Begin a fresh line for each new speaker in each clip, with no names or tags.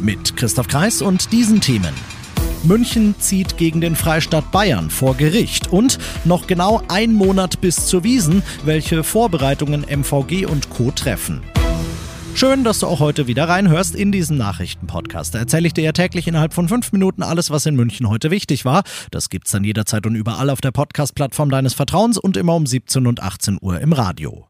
Mit Christoph Kreis und diesen Themen. München zieht gegen den Freistaat Bayern vor Gericht und noch genau ein Monat bis zur Wiesen, welche Vorbereitungen MVG und Co. treffen. Schön, dass du auch heute wieder reinhörst in diesen Nachrichtenpodcast. Da erzähle ich dir ja täglich innerhalb von fünf Minuten alles, was in München heute wichtig war. Das gibt's dann jederzeit und überall auf der Podcast-Plattform deines Vertrauens und immer um 17 und 18 Uhr im Radio.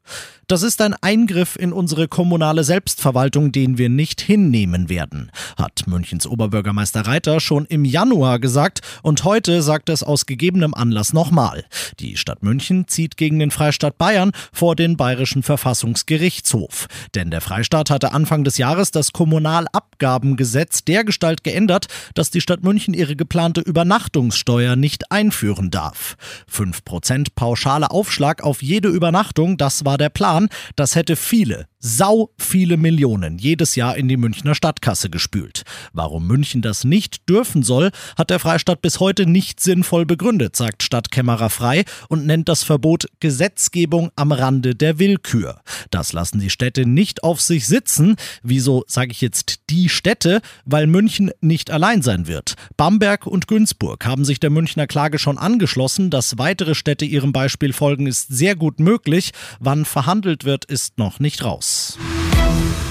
Das ist ein Eingriff in unsere kommunale Selbstverwaltung, den wir nicht hinnehmen werden, hat Münchens Oberbürgermeister Reiter schon im Januar gesagt und heute sagt es aus gegebenem Anlass nochmal. Die Stadt München zieht gegen den Freistaat Bayern vor den Bayerischen Verfassungsgerichtshof. Denn der Freistaat hatte Anfang des Jahres das Kommunalabgabengesetz dergestalt geändert, dass die Stadt München ihre geplante Übernachtungssteuer nicht einführen darf. 5% pauschale Aufschlag auf jede Übernachtung, das war der Plan, das hätte viele, sau viele Millionen jedes Jahr in die Münchner Stadtkasse gespült. Warum München das nicht dürfen soll, hat der Freistaat bis heute nicht sinnvoll begründet, sagt Stadtkämmerer Frei und nennt das Verbot Gesetzgebung am Rande der Willkür. Das lassen die Städte nicht auf sich sitzen. Wieso sage ich jetzt die Städte? Weil München nicht allein sein wird. Bamberg und Günzburg haben sich der Münchner Klage schon angeschlossen. Dass weitere Städte ihrem Beispiel folgen, ist sehr gut möglich. Wann verhandelt wird, ist noch nicht raus. us.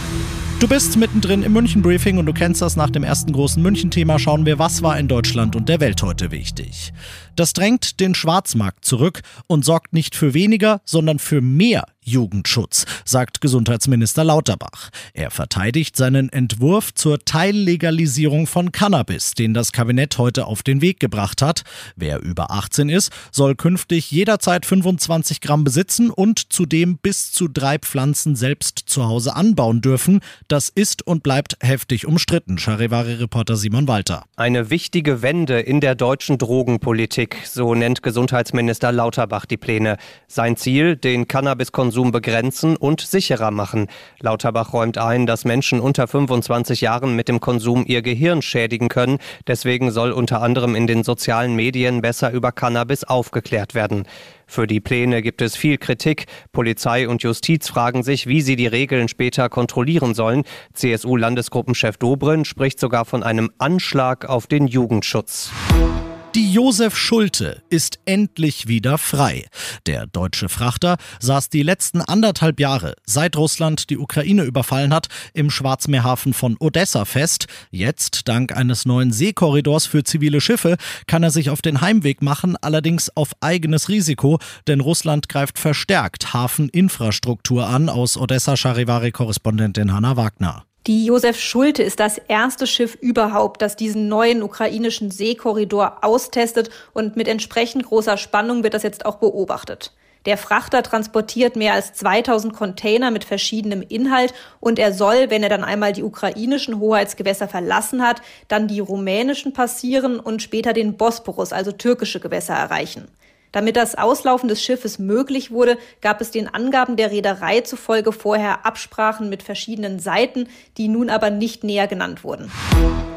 Du bist mittendrin im München Briefing und du kennst das nach dem ersten großen München-Thema. Schauen wir, was war in Deutschland und der Welt heute wichtig. Das drängt den Schwarzmarkt zurück und sorgt nicht für weniger, sondern für mehr Jugendschutz, sagt Gesundheitsminister Lauterbach. Er verteidigt seinen Entwurf zur Teillegalisierung von Cannabis, den das Kabinett heute auf den Weg gebracht hat. Wer über 18 ist, soll künftig jederzeit 25 Gramm besitzen und zudem bis zu drei Pflanzen selbst zu Hause anbauen dürfen. Das ist und bleibt heftig umstritten, Charivari-Reporter Simon Walter.
Eine wichtige Wende in der deutschen Drogenpolitik. Politik, so nennt Gesundheitsminister Lauterbach die Pläne. Sein Ziel, den Cannabiskonsum begrenzen und sicherer machen. Lauterbach räumt ein, dass Menschen unter 25 Jahren mit dem Konsum ihr Gehirn schädigen können. Deswegen soll unter anderem in den sozialen Medien besser über Cannabis aufgeklärt werden. Für die Pläne gibt es viel Kritik. Polizei und Justiz fragen sich, wie sie die Regeln später kontrollieren sollen. CSU-Landesgruppenchef Dobrin spricht sogar von einem Anschlag auf den Jugendschutz.
Die Josef Schulte ist endlich wieder frei. Der deutsche Frachter saß die letzten anderthalb Jahre, seit Russland die Ukraine überfallen hat, im Schwarzmeerhafen von Odessa fest. Jetzt, dank eines neuen Seekorridors für zivile Schiffe, kann er sich auf den Heimweg machen, allerdings auf eigenes Risiko, denn Russland greift verstärkt Hafeninfrastruktur an, aus Odessa Charivari-Korrespondentin Hanna Wagner.
Die Josef Schulte ist das erste Schiff überhaupt, das diesen neuen ukrainischen Seekorridor austestet und mit entsprechend großer Spannung wird das jetzt auch beobachtet. Der Frachter transportiert mehr als 2000 Container mit verschiedenem Inhalt und er soll, wenn er dann einmal die ukrainischen Hoheitsgewässer verlassen hat, dann die rumänischen passieren und später den Bosporus, also türkische Gewässer erreichen. Damit das Auslaufen des Schiffes möglich wurde, gab es den Angaben der Reederei zufolge vorher Absprachen mit verschiedenen Seiten, die nun aber nicht näher genannt wurden.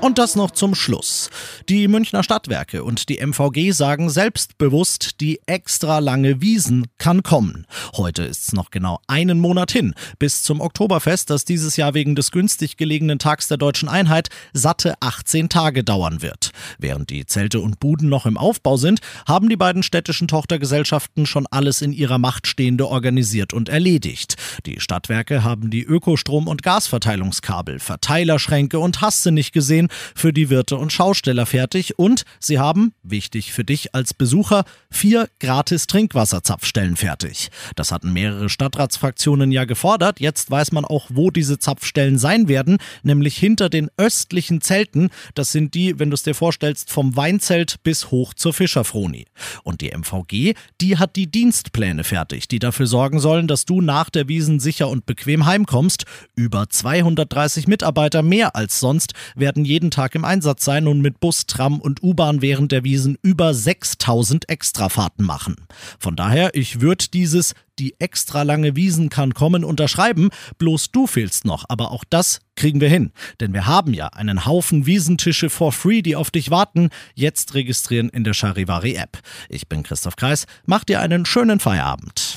Und das noch zum Schluss. Die Münchner Stadtwerke und die MVG sagen selbstbewusst, die extra lange Wiesen kann kommen. Heute ist es noch genau einen Monat hin, bis zum Oktoberfest, das dieses Jahr wegen des günstig gelegenen Tags der deutschen Einheit satte 18 Tage dauern wird. Während die Zelte und Buden noch im Aufbau sind, haben die beiden städtischen Tochtergesellschaften schon alles in ihrer Macht Stehende organisiert und erledigt. Die Stadtwerke haben die Ökostrom- und Gasverteilungskabel, Verteilerschränke und Hasse nicht gesehen für die Wirte und Schausteller fertig und sie haben, wichtig für dich als Besucher, vier gratis Trinkwasserzapfstellen fertig. Das hatten mehrere Stadtratsfraktionen ja gefordert. Jetzt weiß man auch, wo diese Zapfstellen sein werden, nämlich hinter den östlichen Zelten. Das sind die, wenn du es dir vorstellst, vom Weinzelt bis hoch zur Fischerfroni. Und die MV MVG, die hat die Dienstpläne fertig, die dafür sorgen sollen, dass du nach der Wiesen sicher und bequem heimkommst. Über 230 Mitarbeiter mehr als sonst werden jeden Tag im Einsatz sein und mit Bus, Tram und U-Bahn während der Wiesen über 6000 Extrafahrten machen. Von daher, ich würde dieses die extra lange Wiesen kann kommen unterschreiben, bloß du fehlst noch, aber auch das kriegen wir hin, denn wir haben ja einen Haufen Wiesentische for free, die auf dich warten. Jetzt registrieren in der Charivari App. Ich bin Christoph Kreis, mach dir einen schönen Feierabend.